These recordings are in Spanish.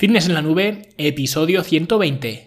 Fitness en la nube, episodio 120.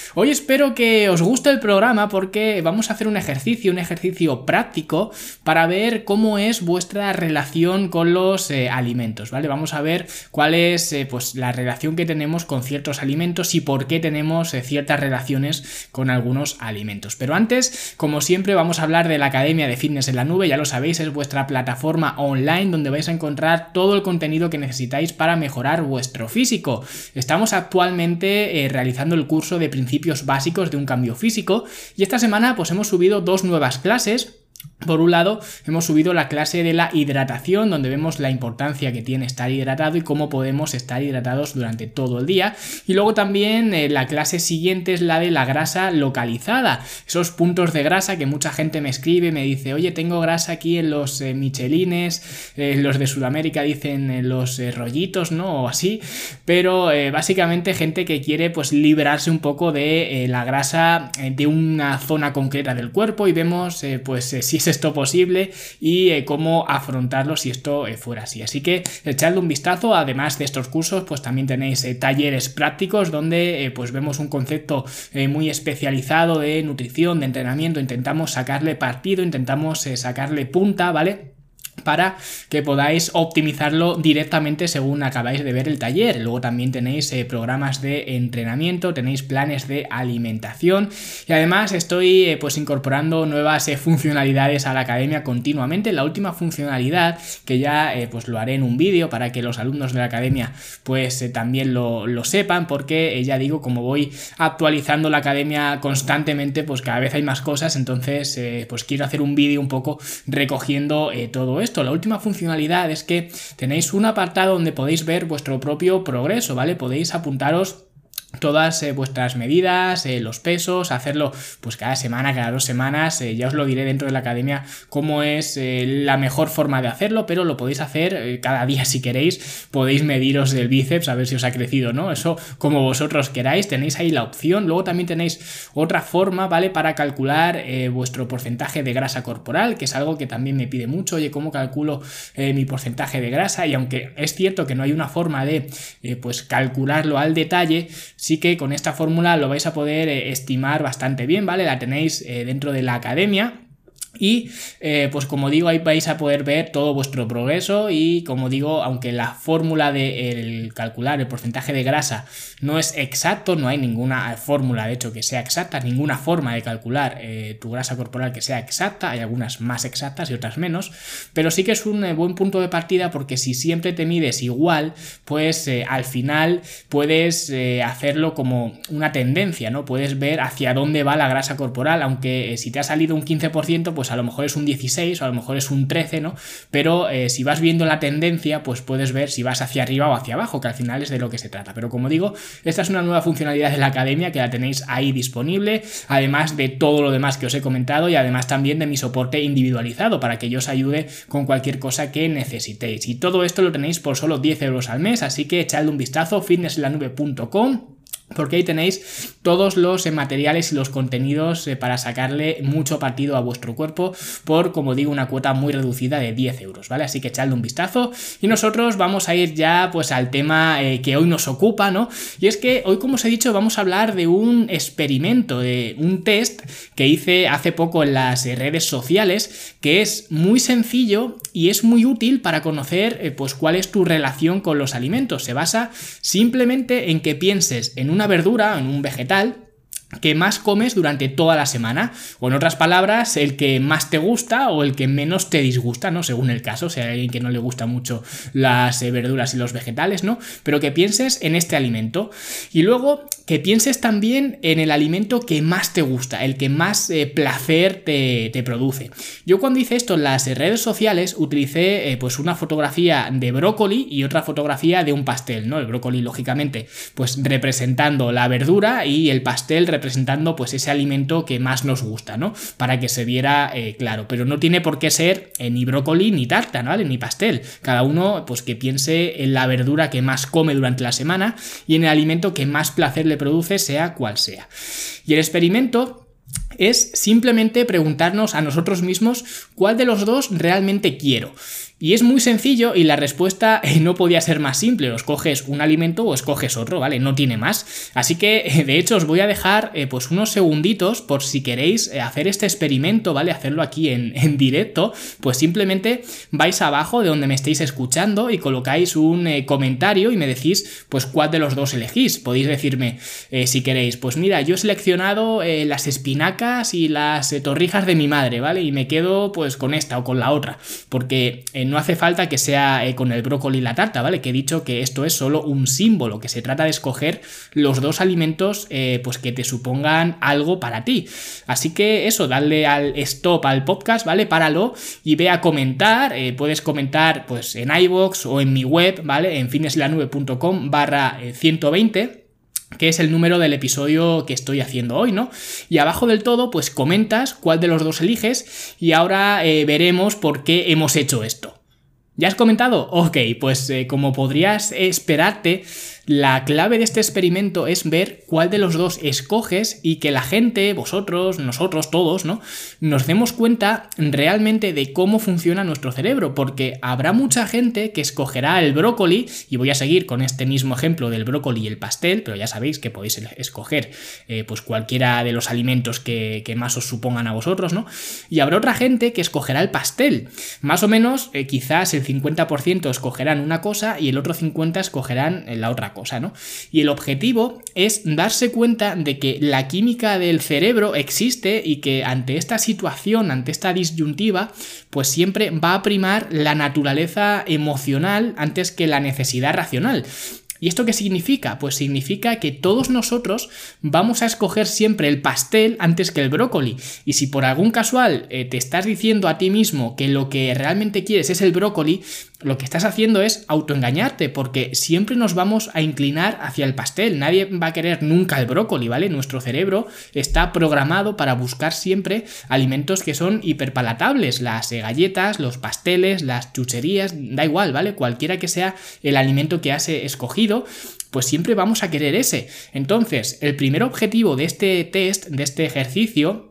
Hoy espero que os guste el programa porque vamos a hacer un ejercicio, un ejercicio práctico para ver cómo es vuestra relación con los eh, alimentos, ¿vale? Vamos a ver cuál es eh, pues, la relación que tenemos con ciertos alimentos y por qué tenemos eh, ciertas relaciones con algunos alimentos. Pero antes, como siempre, vamos a hablar de la Academia de Fitness en la Nube, ya lo sabéis, es vuestra plataforma online donde vais a encontrar todo el contenido que necesitáis para mejorar vuestro físico. Estamos actualmente realizando el curso de principios básicos de un cambio físico. Y esta semana pues hemos subido dos nuevas clases por un lado, hemos subido la clase de la hidratación, donde vemos la importancia que tiene estar hidratado y cómo podemos estar hidratados durante todo el día. Y luego también eh, la clase siguiente es la de la grasa localizada, esos puntos de grasa que mucha gente me escribe, me dice, oye, tengo grasa aquí en los eh, michelines, eh, los de Sudamérica dicen los rollitos, ¿no? O así, pero básicamente gente que quiere pues liberarse un poco de la grasa de una zona concreta del cuerpo y vemos pues si es esto posible y eh, cómo afrontarlo si esto eh, fuera así. Así que echadle un vistazo, además de estos cursos, pues también tenéis eh, talleres prácticos donde pues vemos un concepto muy especializado de nutrición, de entrenamiento, intentamos sacarle partido, intentamos sacarle punta, ¿vale? Para que podáis optimizarlo directamente según acabáis de ver el taller. Luego también tenéis eh, programas de entrenamiento, tenéis planes de alimentación y además estoy eh, pues incorporando nuevas eh, funcionalidades a la academia continuamente. La última funcionalidad que ya pues lo haré en un vídeo para que los alumnos de la academia pues también lo, lo, sepan porque ya digo como voy actualizando la academia constantemente pues cada vez hay más cosas entonces pues quiero hacer un vídeo un poco recogiendo todo esto. La última funcionalidad es que tenéis un apartado donde podéis ver vuestro propio progreso, ¿vale? Podéis apuntaros todas eh, vuestras medidas, eh, los pesos, hacerlo pues cada semana, cada dos semanas, eh, ya os lo diré dentro de la academia cómo es la mejor forma de hacerlo, pero lo podéis hacer cada día si queréis, podéis mediros del bíceps a ver si os ha crecido, ¿no? Eso como vosotros queráis, tenéis ahí la opción, luego también tenéis otra forma, ¿vale? Para calcular vuestro porcentaje de grasa corporal, que es algo que también me pide mucho, oye, ¿cómo calculo mi porcentaje de grasa? Y aunque es cierto que no hay una forma de pues calcularlo al detalle, sí que con esta fórmula lo vais a poder eh, estimar bastante bien, ¿vale? La tenéis eh, dentro de la academia. Y eh, pues como digo, ahí vais a poder ver todo vuestro progreso y como digo, aunque la fórmula de calcular el porcentaje de grasa no es exacto, no hay ninguna fórmula de hecho que sea exacta, ninguna forma de calcular eh, tu grasa corporal que sea exacta, hay algunas más exactas y otras menos, pero sí que es un eh, buen punto de partida porque si siempre te mides igual, pues al final puedes hacerlo como una tendencia, ¿no? Puedes ver hacia dónde va la grasa corporal, aunque si te ha salido un 15%, pues pues a lo mejor es un 16 o a lo mejor es un 13, ¿no? Pero eh, si vas viendo la tendencia, pues puedes ver si vas hacia arriba o hacia abajo, que al final es de lo que se trata. Pero como digo, esta es una nueva funcionalidad de la academia que la tenéis ahí disponible, además de todo lo demás que os he comentado y además también de mi soporte individualizado para que yo os ayude con cualquier cosa que necesitéis. Y todo esto lo tenéis por solo 10 euros al mes, así que echadle un vistazo, fitnesslanube.com porque ahí tenéis todos los eh, materiales y los contenidos eh, para sacarle mucho partido a vuestro cuerpo por, como digo, una cuota muy reducida de 10 euros, ¿vale? Así que echadle un vistazo y nosotros vamos a ir ya pues al tema eh, que hoy nos ocupa, ¿no? Y es que hoy, como os he dicho, vamos a hablar de un experimento, de un test que hice hace poco en las redes sociales, que es muy sencillo y es muy útil para conocer pues cuál es tu relación con los alimentos. Se basa simplemente en que pienses en un verdura, en un vegetal, que más comes durante toda la semana. O en otras palabras, el que más te gusta o el que menos te disgusta, ¿no? Según el caso, si hay alguien que no le gusta mucho las eh, verduras y los vegetales, ¿no? Pero que pienses en este alimento. Y luego que pienses también en el alimento que más te gusta, el que más eh, placer te, produce. Yo cuando hice esto en las redes sociales utilicé eh, pues una fotografía de brócoli y otra fotografía de un pastel, ¿no? El brócoli, lógicamente, pues representando la verdura y el pastel representando representando pues ese alimento que más nos gusta, ¿no? Para que se viera eh, claro, pero no tiene por qué ser eh, ni brócoli ni tarta, ¿vale? Ni pastel. Cada uno pues que piense en la verdura que más come durante la semana y en el alimento que más placer le produce, sea cual sea. Y el experimento es simplemente preguntarnos a nosotros mismos cuál de los dos realmente quiero. Y es muy sencillo y la respuesta eh, no podía ser más simple. O escoges un alimento o escoges otro, ¿vale? No tiene más. Así que, eh, de hecho, os voy a dejar eh, pues unos segunditos por si queréis hacer este experimento, ¿vale? Hacerlo aquí en, en, directo. Pues simplemente vais abajo de donde me estéis escuchando y colocáis un comentario y me decís, pues, cuál de los dos elegís. Podéis decirme, si queréis, pues mira, yo he seleccionado las espinacas y las torrijas de mi madre, ¿vale? Y me quedo, pues, con esta o con la otra. Porque no hace falta que sea eh, con el brócoli y la tarta, ¿vale? Que he dicho que esto es solo un símbolo, que se trata de escoger los dos alimentos eh, pues que te supongan algo para ti. Así que eso, dale al stop al podcast, ¿vale? Páralo y ve a comentar. Eh, puedes comentar pues en iVoox o en mi web, ¿vale? En fineslanube.com barra 120 que es el número del episodio que estoy haciendo hoy, ¿no? Y abajo del todo, pues comentas cuál de los dos eliges y ahora veremos por qué hemos hecho esto. ¿Ya has comentado? Ok, pues eh, como podrías esperarte, la clave de este experimento es ver cuál de los dos escoges y que la gente, vosotros, nosotros, todos, ¿no? Nos demos cuenta realmente de cómo funciona nuestro cerebro, porque habrá mucha gente que escogerá el brócoli, y voy a seguir con este mismo ejemplo del brócoli y el pastel, pero ya sabéis que podéis escoger eh, pues cualquiera de los alimentos que, más os supongan a vosotros, ¿no? Y habrá otra gente que escogerá el pastel. Más o menos, eh, quizás el 50% escogerán una cosa y el otro 50% escogerán la otra cosa, ¿no? Y el objetivo es darse cuenta de que la química del cerebro existe y que ante esta situación, ante esta disyuntiva, pues siempre va a primar la naturaleza emocional antes que la necesidad racional. ¿Y esto qué significa? Pues significa que todos nosotros vamos a escoger siempre el pastel antes que el brócoli. Y si por algún casual eh, te estás diciendo a ti mismo que lo que realmente quieres es el brócoli, lo que estás haciendo es autoengañarte, porque siempre nos vamos a inclinar hacia el pastel. Nadie va a querer nunca el brócoli, ¿vale? Nuestro cerebro está programado para buscar siempre alimentos que son hiperpalatables. Las galletas, los pasteles, las chucherías, da igual, ¿vale? Cualquiera que sea el alimento que has escogido, pues siempre vamos a querer ese. Entonces, el primer objetivo de este test, de este ejercicio,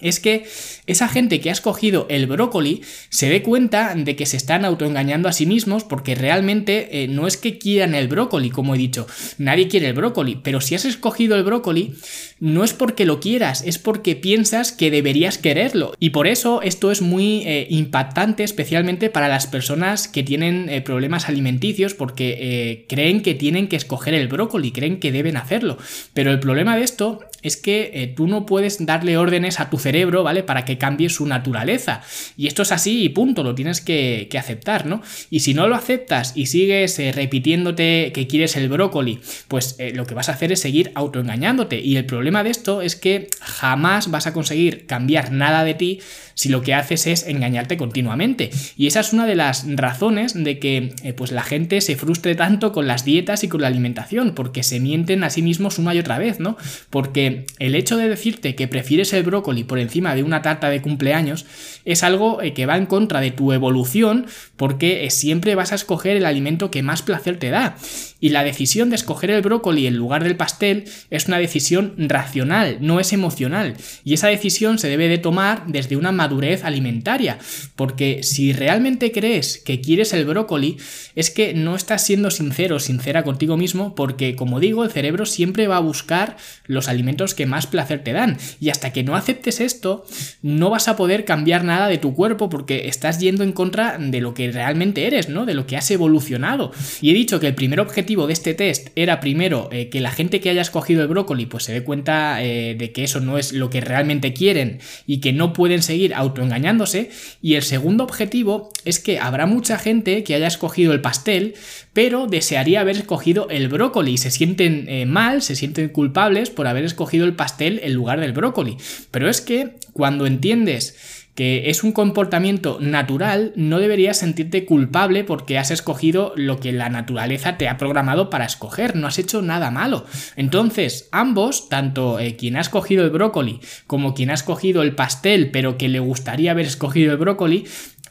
es que esa gente que ha escogido el brócoli se dé cuenta de que se están autoengañando a sí mismos porque realmente eh, no es que quieran el brócoli, como he dicho, nadie quiere el brócoli, pero si has escogido el brócoli no es porque lo quieras, es porque piensas que deberías quererlo. Y por eso esto es muy eh, impactante, especialmente para las personas que tienen eh, problemas alimenticios porque creen que tienen que escoger el brócoli, creen que deben hacerlo. Pero el problema de esto es que tú no puedes darle órdenes a tu cerebro, ¿vale? Para que cambie su naturaleza. Y esto es así y punto, lo tienes que, aceptar, ¿no? Y si no lo aceptas y sigues eh, repitiéndote que quieres el brócoli, pues eh, lo que vas a hacer es seguir autoengañándote. Y el problema de esto es que jamás vas a conseguir cambiar nada de ti si lo que haces es engañarte continuamente. Y esa es una de las razones de que eh, pues la gente se frustre tanto con las dietas y con la alimentación, porque se mienten a sí mismos una y otra vez, ¿no? Porque el hecho de decirte que prefieres el brócoli por encima de una tarta de cumpleaños es algo eh, que va en contra de tu evolución, porque eh, siempre vas a escoger el alimento que más placer te da. Y la decisión de escoger el brócoli en lugar del pastel es una decisión racional, no es emocional. Y esa decisión se debe de tomar desde una madurez alimentaria. Porque si realmente crees que quieres el brócoli, es que no estás siendo sincero, sincera contigo mismo, porque como digo, el cerebro siempre va a buscar los alimentos que más placer te dan. Y hasta que no aceptes esto, no vas a poder cambiar nada de tu cuerpo porque estás yendo en contra de lo que realmente eres, ¿no? De lo que has evolucionado. Y he dicho que el primer objetivo de este test era primero eh, que la gente que haya escogido el brócoli pues se dé cuenta eh, de que eso no es lo que realmente quieren y que no pueden seguir autoengañándose. Y el segundo objetivo es que habrá mucha gente que haya escogido el pastel, pero desearía haber escogido el brócoli se sienten eh, mal, se sienten culpables por haber escogido el pastel en lugar del brócoli. Pero es que cuando entiendes que es un comportamiento natural, no deberías sentirte culpable porque has escogido lo que la naturaleza te ha programado para escoger, no has hecho nada malo. Entonces, ambos, tanto eh, quien ha escogido el brócoli como quien ha escogido el pastel, pero que le gustaría haber escogido el brócoli,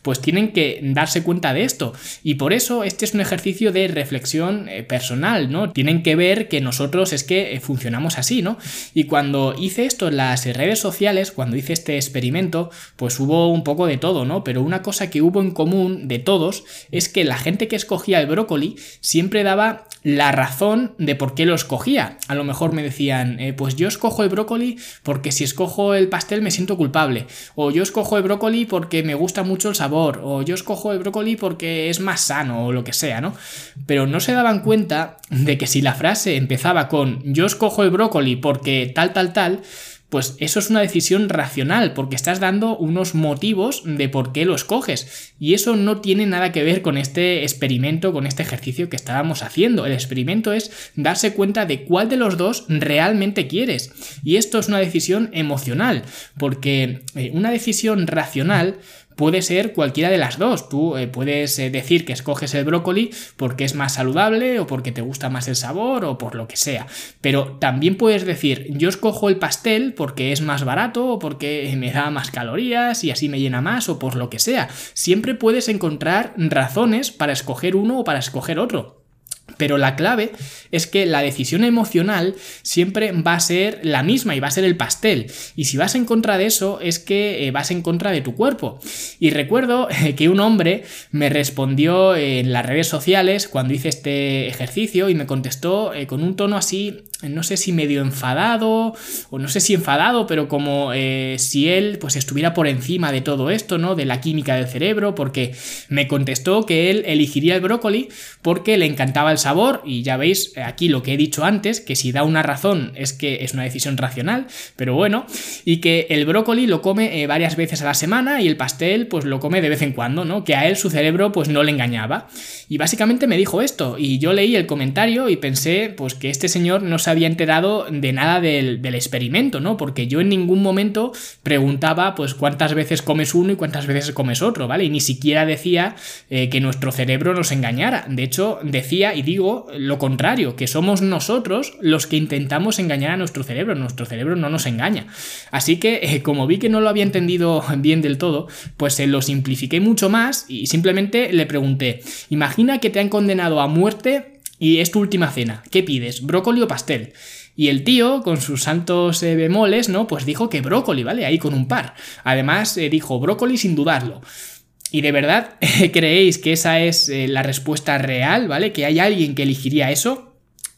pues tienen que darse cuenta de esto. Y por eso este es un ejercicio de reflexión eh, personal, ¿no? Tienen que ver que nosotros es que eh, funcionamos así, ¿no? Y cuando hice esto en las redes sociales, cuando hice este experimento, pues hubo un poco de todo, ¿no? Pero una cosa que hubo en común de todos es que la gente que escogía el brócoli siempre daba la razón de por qué lo escogía. A lo mejor me decían, eh, pues yo escojo el brócoli porque si escojo el pastel me siento culpable. O yo escojo el brócoli porque me gusta mucho el sabor o yo escojo el brócoli porque es más sano, o lo que sea, ¿no? Pero no se daban cuenta de que si la frase empezaba con yo escojo el brócoli porque tal, tal, tal, pues eso es una decisión racional, porque estás dando unos motivos de por qué lo escoges. Y eso no tiene nada que ver con este experimento, con este ejercicio que estábamos haciendo. El experimento es darse cuenta de cuál de los dos realmente quieres. Y esto es una decisión emocional, porque eh, una decisión racional puede ser cualquiera de las dos. Tú eh, puedes eh, decir que escoges el brócoli porque es más saludable o porque te gusta más el sabor o por lo que sea. Pero también puedes decir yo escojo el pastel porque es más barato o porque me da más calorías y así me llena más o por lo que sea. Siempre puedes encontrar razones para escoger uno o para escoger otro. Pero la clave es que la decisión emocional siempre va a ser la misma y va a ser el pastel. Y si vas en contra de eso es que eh, vas en contra de tu cuerpo. Y recuerdo que un hombre me respondió en las redes sociales cuando hice este ejercicio y me contestó eh, con un tono así no sé si medio enfadado, o no sé si enfadado, pero como eh, si él pues estuviera por encima de todo esto, ¿no? De la química del cerebro, porque me contestó que él elegiría el brócoli porque le encantaba el sabor, y ya veis aquí lo que he dicho antes, que si da una razón es que es una decisión racional, pero bueno, y que el brócoli lo come eh, varias veces a la semana y el pastel pues lo come de vez en cuando, ¿no? Que a él su cerebro pues no le engañaba. Y básicamente me dijo esto, y yo leí el comentario y pensé pues que este señor no había enterado de nada del, experimento, ¿no? Porque yo en ningún momento preguntaba, pues, cuántas veces comes uno y cuántas veces comes otro, ¿vale? Y ni siquiera decía eh, que nuestro cerebro nos engañara. De hecho, decía y digo lo contrario, que somos nosotros los que intentamos engañar a nuestro cerebro. Nuestro cerebro no nos engaña. Así que, eh, como vi que no lo había entendido bien del todo, pues se lo simplifiqué mucho más y simplemente le pregunté, imagina que te han condenado a muerte y es tu última cena. ¿Qué pides? ¿Brócoli o pastel? Y el tío, con sus santos eh, bemoles, ¿no? Pues dijo que brócoli, ¿vale? Ahí con un par. Además, eh, dijo brócoli sin dudarlo. ¿Y de verdad creéis que esa es eh, la respuesta real, ¿vale? ¿Que hay alguien que elegiría eso?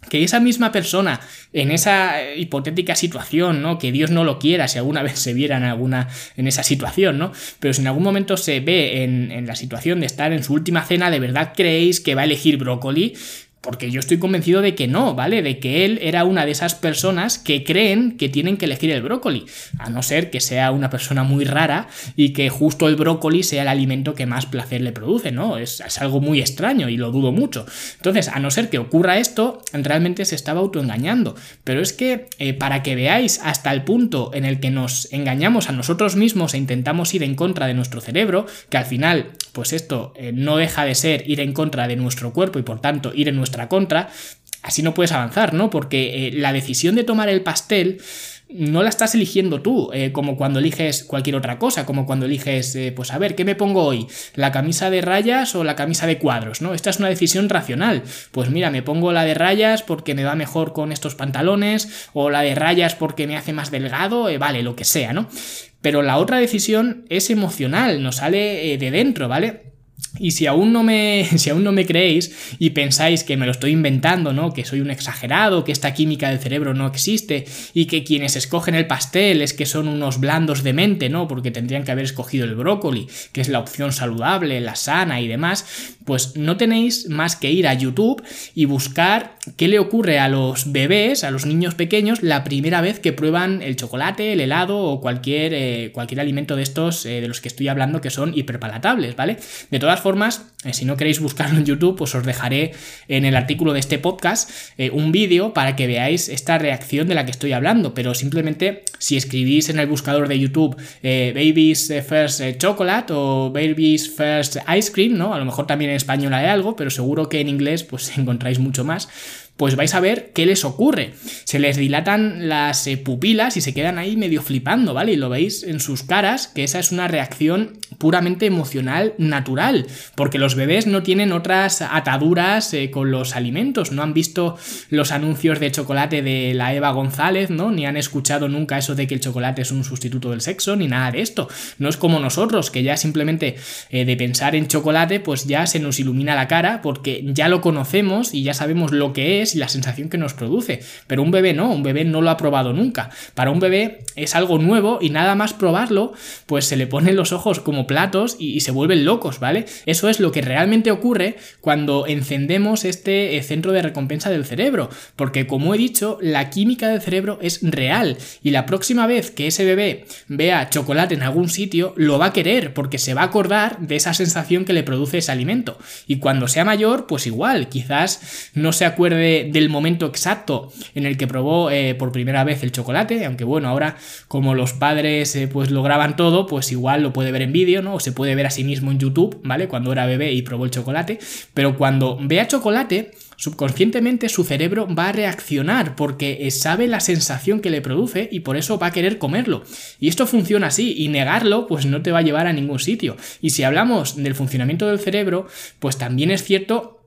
que esa misma persona en esa hipotética situación, ¿no? Que Dios no lo quiera si alguna vez se viera en alguna en esa situación, ¿no? Pero si en algún momento se ve en, en la situación de estar en su última cena, ¿de verdad creéis que va a elegir brócoli? Porque yo estoy convencido de que no, ¿vale? De que él era una de esas personas que creen que tienen que elegir el brócoli. A no ser que sea una persona muy rara y que justo el brócoli sea el alimento que más placer le produce, ¿no? Es, algo muy extraño y lo dudo mucho. Entonces, a no ser que ocurra esto, realmente se estaba autoengañando. Pero es que eh, para que veáis hasta el punto en el que nos engañamos a nosotros mismos e intentamos ir en contra de nuestro cerebro, que al final, pues esto eh, no deja de ser ir en contra de nuestro cuerpo y por tanto ir en contra, así no puedes avanzar, ¿no? Porque eh, la decisión de tomar el pastel no la estás eligiendo tú, eh, como cuando eliges cualquier otra cosa, como cuando eliges, eh, pues a ver, ¿qué me pongo hoy? ¿La camisa de rayas o la camisa de cuadros? ¿no? Esta es una decisión racional. Pues mira, me pongo la de rayas porque me va mejor con estos pantalones, o la de rayas porque me hace más delgado, vale, lo que sea, ¿no? Pero la otra decisión es emocional, nos sale de dentro, ¿vale? Y si aún no me si aún no me creéis y pensáis que me lo estoy inventando, ¿no? Que soy un exagerado, que esta química del cerebro no existe y que quienes escogen el pastel es que son unos blandos de mente, ¿no? Porque tendrían que haber escogido el brócoli, que es la opción saludable, la sana y demás, pues no tenéis más que ir a YouTube y buscar qué le ocurre a los bebés, a los niños pequeños la primera vez que prueban el chocolate, el helado o cualquier eh, cualquier alimento de estos eh, de los que estoy hablando que son hiperpalatables, ¿vale? De todas formas, eh, si no queréis buscarlo en YouTube, pues os dejaré en el artículo de este podcast eh, un vídeo para que veáis esta reacción de la que estoy hablando. Pero simplemente si escribís en el buscador de YouTube eh, Baby's First Chocolate o Baby's First Ice Cream, ¿no? A lo mejor también en español hay algo, pero seguro que en inglés pues encontráis mucho más pues vais a ver qué les ocurre. Se les dilatan las eh, pupilas y se quedan ahí medio flipando, ¿vale? Y lo veis en sus caras, que esa es una reacción puramente emocional natural, porque los bebés no tienen otras ataduras eh, con los alimentos, no han visto los anuncios de chocolate de la Eva González, ¿no? Ni han escuchado nunca eso de que el chocolate es un sustituto del sexo, ni nada de esto. No es como nosotros, que ya simplemente eh, de pensar en chocolate, pues ya se nos ilumina la cara, porque ya lo conocemos y ya sabemos lo que es y la sensación que nos produce. Pero un bebé no, un bebé no lo ha probado nunca. Para un bebé es algo nuevo y nada más probarlo, pues se le ponen los ojos como platos y, se vuelven locos, ¿vale? Eso es lo que realmente ocurre cuando encendemos este eh, centro de recompensa del cerebro. Porque como he dicho, la química del cerebro es real y la próxima vez que ese bebé vea chocolate en algún sitio, lo va a querer porque se va a acordar de esa sensación que le produce ese alimento. Y cuando sea mayor, pues igual, quizás no se acuerde del momento exacto en el que probó eh, por primera vez el chocolate, aunque bueno, ahora como los padres eh, pues lo graban todo, pues igual lo puede ver en vídeo, ¿no? O se puede ver a sí mismo en YouTube, ¿vale? Cuando era bebé y probó el chocolate, pero cuando vea chocolate, subconscientemente su cerebro va a reaccionar porque eh, sabe la sensación que le produce y por eso va a querer comerlo. Y esto funciona así y negarlo pues no te va a llevar a ningún sitio. Y si hablamos del funcionamiento del cerebro, pues también es cierto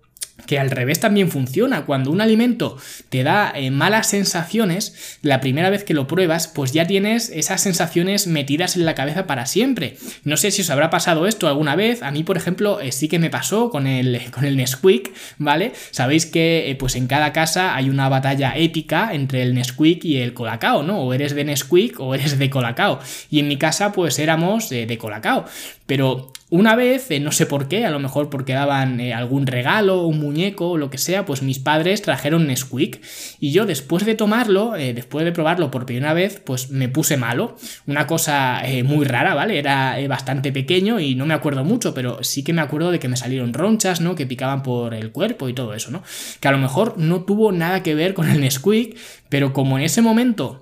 que al revés también funciona. Cuando un alimento te da eh, malas sensaciones, la primera vez que lo pruebas, pues ya tienes esas sensaciones metidas en la cabeza para siempre. No sé si os habrá pasado esto alguna vez. A mí, por ejemplo, eh, sí que me pasó con el, con el Nesquik, ¿vale? Sabéis que eh, pues en cada casa hay una batalla épica entre el Nesquik y el Colacao, ¿no? O eres de Nesquik o eres de Colacao. Y en mi casa, pues éramos de Colacao. Pero una vez, no sé por qué, a lo mejor porque daban algún regalo, un muñeco o lo que sea, pues mis padres trajeron Nesquik. Y yo después de tomarlo, eh, después de probarlo por primera vez, pues me puse malo. Una cosa eh, muy rara, ¿vale? Era eh, bastante pequeño y no me acuerdo mucho, pero sí que me acuerdo de que me salieron ronchas, ¿no? Que picaban por el cuerpo y todo eso, ¿no? Que a lo mejor no tuvo nada que ver con el Nesquik, pero como en ese momento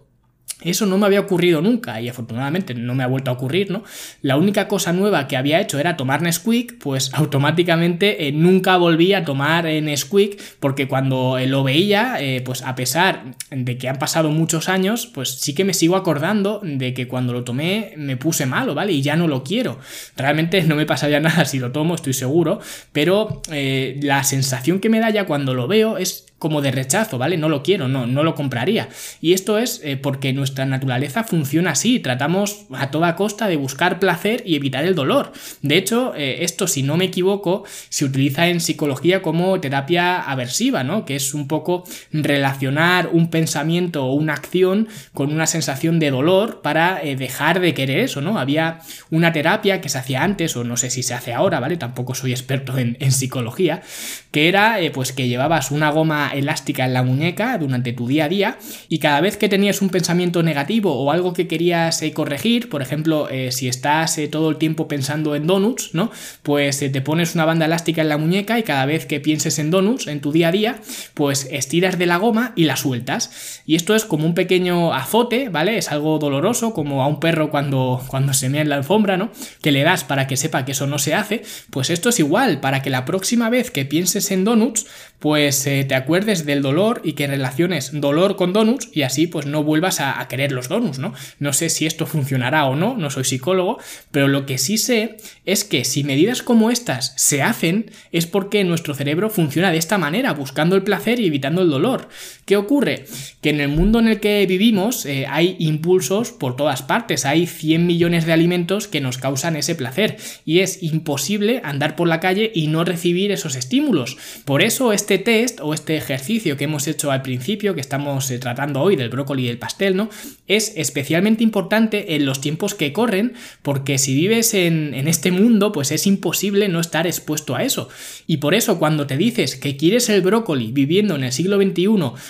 eso no me había ocurrido nunca y afortunadamente no me ha vuelto a ocurrir, ¿no? La única cosa nueva que había hecho era tomar Nesquik, pues automáticamente eh, nunca volví a tomar eh, Nesquik porque cuando eh, lo veía, pues a pesar de que han pasado muchos años, pues sí que me sigo acordando de que cuando lo tomé me puse malo, ¿vale? Y ya no lo quiero. Realmente no me pasaría nada si lo tomo, estoy seguro, pero la sensación que me da ya cuando lo veo es como de rechazo, ¿vale? No lo quiero, no, no lo compraría. Y esto es eh, porque nuestra naturaleza funciona así, tratamos a toda costa de buscar placer y evitar el dolor. De hecho, eh, esto, si no me equivoco, se utiliza en psicología como terapia aversiva, ¿no? Que es un poco relacionar un pensamiento o una acción con una sensación de dolor para eh, dejar de querer eso, ¿no? Había una terapia que se hacía antes, o no sé si se hace ahora, ¿vale? Tampoco soy experto en, en psicología, que era pues que llevabas una goma elástica en la muñeca durante tu día a día y cada vez que tenías un pensamiento negativo o algo que querías eh, corregir, por ejemplo, eh, si estás eh, todo el tiempo pensando en donuts, ¿no? Pues te pones una banda elástica en la muñeca y cada vez que pienses en donuts en tu día a día, pues estiras de la goma y la sueltas. Y esto es como un pequeño azote, ¿vale? Es algo doloroso, como a un perro cuando, cuando se mea en la alfombra, ¿no? Que le das para que sepa que eso no se hace. Pues esto es igual, para que la próxima vez que pienses en donuts, pues te acuerdes recuerdes del dolor y que relaciones dolor con donuts y así pues no vuelvas a, querer los donuts, ¿no? No sé si esto funcionará o no, no soy psicólogo, pero lo que sí sé es que si medidas como estas se hacen es porque nuestro cerebro funciona de esta manera, buscando el placer y evitando el dolor. ¿Qué ocurre? Que en el mundo en el que vivimos eh, hay impulsos por todas partes, hay 100 millones de alimentos que nos causan ese placer y es imposible andar por la calle y no recibir esos estímulos. Por eso este test o este ejercicio que hemos hecho al principio, que estamos eh, tratando hoy del brócoli y el pastel, ¿no? Es especialmente importante en los tiempos que corren porque si vives en, este mundo pues es imposible no estar expuesto a eso. Y por eso cuando te dices que quieres el brócoli viviendo en el siglo XXI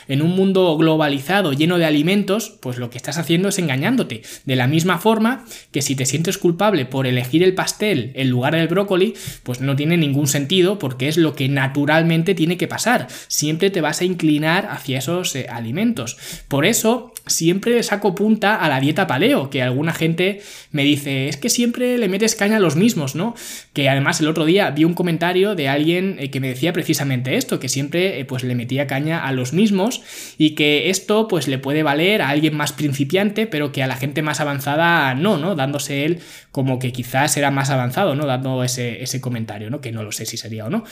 en un mundo globalizado lleno de alimentos, pues lo que estás haciendo es engañándote. De la misma forma que si te sientes culpable por elegir el pastel en lugar del brócoli, pues no tiene ningún sentido porque es lo que naturalmente tiene que pasar. Siempre te vas a inclinar hacia esos eh, alimentos. Por eso siempre saco punta a la dieta paleo, que alguna gente me dice, es que siempre le metes caña a los mismos, ¿no? Que además el otro día vi un comentario de alguien eh, que me decía precisamente esto, que siempre eh, pues le metía caña a los mismos y que esto pues le puede valer a alguien más principiante, pero que a la gente más avanzada no, ¿no? Dándose él como que quizás era más avanzado, ¿no? Dando ese, ese comentario, ¿no? Que no lo sé si sería o no.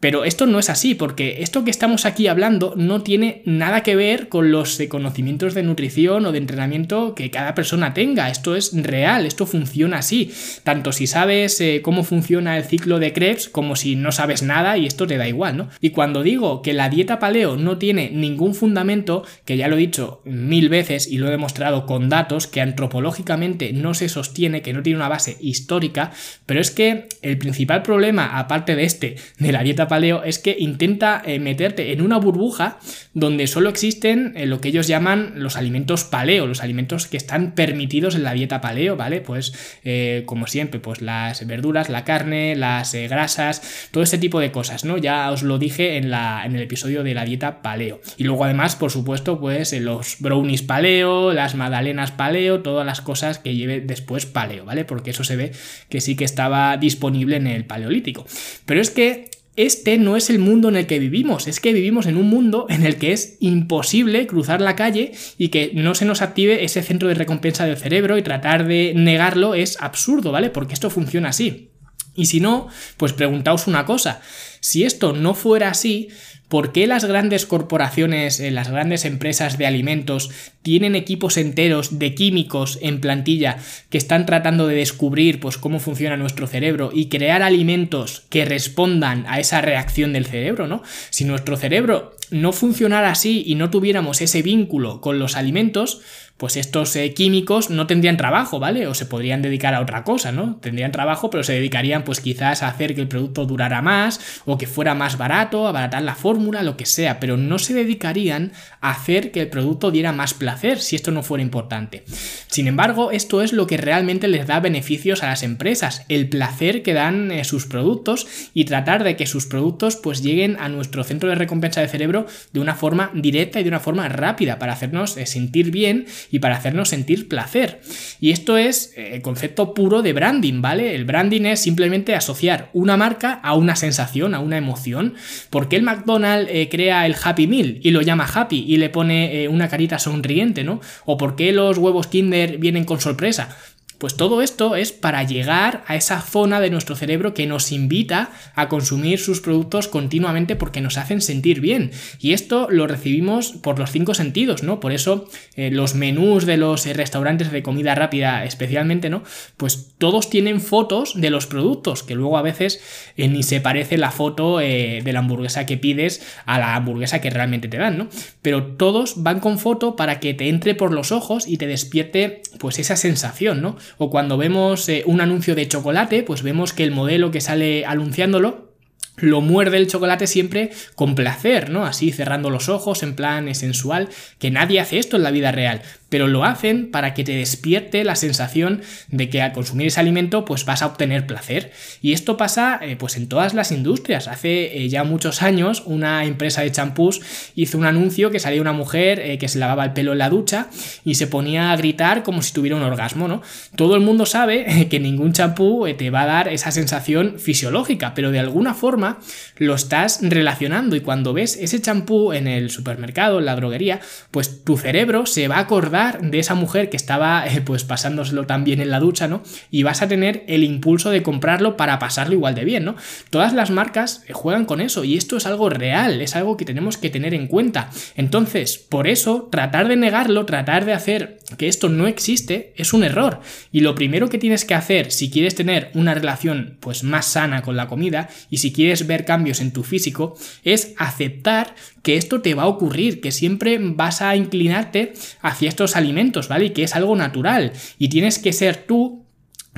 Pero esto no es así, porque esto que estamos aquí hablando no tiene nada que ver con los conocimientos de nutrición o de entrenamiento que cada persona tenga. Esto es real, esto funciona así. Tanto si sabes eh, cómo funciona el ciclo de Krebs como si no sabes nada y esto te da igual, ¿no? Y cuando digo que la dieta paleo no tiene ningún fundamento, que ya lo he dicho mil veces y lo he demostrado con datos, que antropológicamente no se sostiene, que no tiene una base histórica, pero es que el principal problema, aparte de este, de la dieta paleo es que intenta eh, meterte en una burbuja donde solo existen eh, lo que ellos llaman los alimentos paleo, los alimentos que están permitidos en la dieta paleo, ¿vale? Pues eh, como siempre, pues las verduras, la carne, las grasas, todo este tipo de cosas, ¿no? Ya os lo dije en, la, en el episodio de la dieta paleo. Y luego además, por supuesto, pues los brownies paleo, las magdalenas paleo, todas las cosas que lleve después paleo, ¿vale? Porque eso se ve que sí que estaba disponible en el paleolítico. Pero es que este no es el mundo en el que vivimos, es que vivimos en un mundo en el que es imposible cruzar la calle y que no se nos active ese centro de recompensa del cerebro y tratar de negarlo es absurdo, ¿vale? Porque esto funciona así. Y si no, pues preguntaos una cosa, si esto no fuera así, ¿Por qué las grandes corporaciones, eh, las grandes empresas de alimentos tienen equipos enteros de químicos en plantilla que están tratando de descubrir pues, cómo funciona nuestro cerebro y crear alimentos que respondan a esa reacción del cerebro, ¿no? Si nuestro cerebro no funcionara así y no tuviéramos ese vínculo con los alimentos, pues estos eh, químicos no tendrían trabajo, ¿vale? O se podrían dedicar a otra cosa, ¿no? Tendrían trabajo, pero se dedicarían pues quizás a hacer que el producto durara más o que fuera más barato, abaratar la fórmula, lo que sea, pero no se dedicarían a hacer que el producto diera más placer si esto no fuera importante. Sin embargo, esto es lo que realmente les da beneficios a las empresas, el placer que dan eh, sus productos y tratar de que sus productos pues lleguen a nuestro centro de recompensa de cerebro de una forma directa y de una forma rápida para hacernos eh, sentir bien y para hacernos sentir placer. Y esto es eh, el concepto puro de branding, ¿vale? El branding es simplemente asociar una marca a una sensación, a una emoción. ¿Por qué el McDonald's eh, crea el Happy Meal y lo llama Happy y le pone una carita sonriente, ¿no? ¿O por qué los huevos Kinder vienen con sorpresa? Pues todo esto es para llegar a esa zona de nuestro cerebro que nos invita a consumir sus productos continuamente porque nos hacen sentir bien. Y esto lo recibimos por los cinco sentidos, ¿no? Por eso eh, los menús de los eh, restaurantes de comida rápida especialmente, ¿no? Pues todos tienen fotos de los productos, que luego a veces eh, ni se parece la foto de la hamburguesa que pides a la hamburguesa que realmente te dan, ¿no? Pero todos van con foto para que te entre por los ojos y te despierte pues esa sensación, ¿no? O cuando vemos eh, un anuncio de chocolate, pues vemos que el modelo que sale anunciándolo lo muerde el chocolate siempre con placer, ¿no? Así cerrando los ojos en plan sensual, que nadie hace esto en la vida real, pero lo hacen para que te despierte la sensación de que al consumir ese alimento pues vas a obtener placer. Y esto pasa eh, pues en todas las industrias. Hace eh, ya muchos años una empresa de champús hizo un anuncio que salía una mujer eh, que se lavaba el pelo en la ducha y se ponía a gritar como si tuviera un orgasmo, ¿no? Todo el mundo sabe que ningún champú te va a dar esa sensación fisiológica, pero de alguna forma lo estás relacionando y cuando ves ese champú en el supermercado, en la droguería, pues tu cerebro se va a acordar de esa mujer que estaba pues pasándoselo tan bien en la ducha, ¿no? Y vas a tener el impulso de comprarlo para pasarlo igual de bien, ¿no? Todas las marcas juegan con eso y esto es algo real, es algo que tenemos que tener en cuenta. Entonces, por eso, tratar de negarlo, tratar de hacer que esto no existe, es un error. Y lo primero que tienes que hacer si quieres tener una relación pues más sana con la comida y si quieres ver cambios en tu físico, es aceptar que esto te va a ocurrir, que siempre vas a inclinarte hacia estos alimentos, ¿vale? Y que es algo natural. Y tienes que ser tú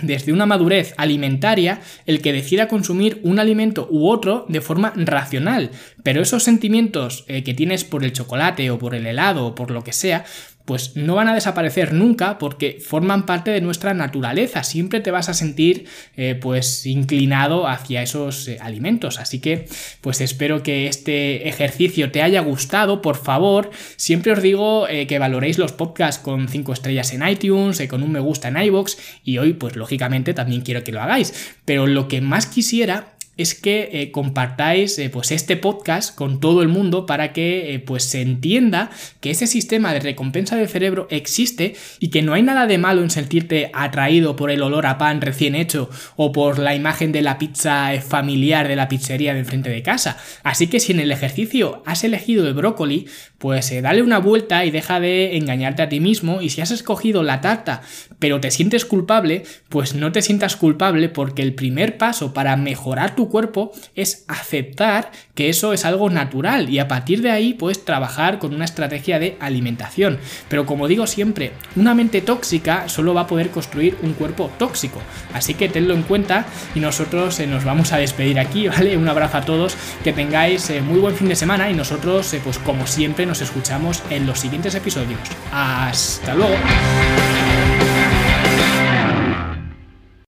desde una madurez alimentaria el que decida consumir un alimento u otro de forma racional. Pero esos sentimientos eh, que tienes por el chocolate o por el helado o por lo que sea, pues no van a desaparecer nunca porque forman parte de nuestra naturaleza. Siempre te vas a sentir eh, pues inclinado hacia esos eh, alimentos. Así que pues espero que este ejercicio te haya gustado. Por favor, siempre os digo eh, que valoréis los podcasts con 5 estrellas en iTunes, con un me gusta en iBox y hoy pues lógicamente también quiero que lo hagáis. Pero lo que más quisiera es que eh, compartáis eh, pues este podcast con todo el mundo para que eh, pues se entienda que ese sistema de recompensa del cerebro existe y que no hay nada de malo en sentirte atraído por el olor a pan recién hecho o por la imagen de la pizza familiar de la pizzería de enfrente de casa. Así que si en el ejercicio has elegido el brócoli, pues dale una vuelta y deja de engañarte a ti mismo y si has escogido la tarta pero te sientes culpable, pues no te sientas culpable porque el primer paso para mejorar tu cuerpo es aceptar que eso es algo natural y a partir de ahí puedes trabajar con una estrategia de alimentación. Pero como digo siempre, una mente tóxica solo va a poder construir un cuerpo tóxico. Así que tenlo en cuenta y nosotros eh, nos vamos a despedir aquí, ¿vale? Un abrazo a todos, que tengáis eh, muy buen fin de semana y nosotros, eh, pues como siempre, nos escuchamos en los siguientes episodios. Hasta luego.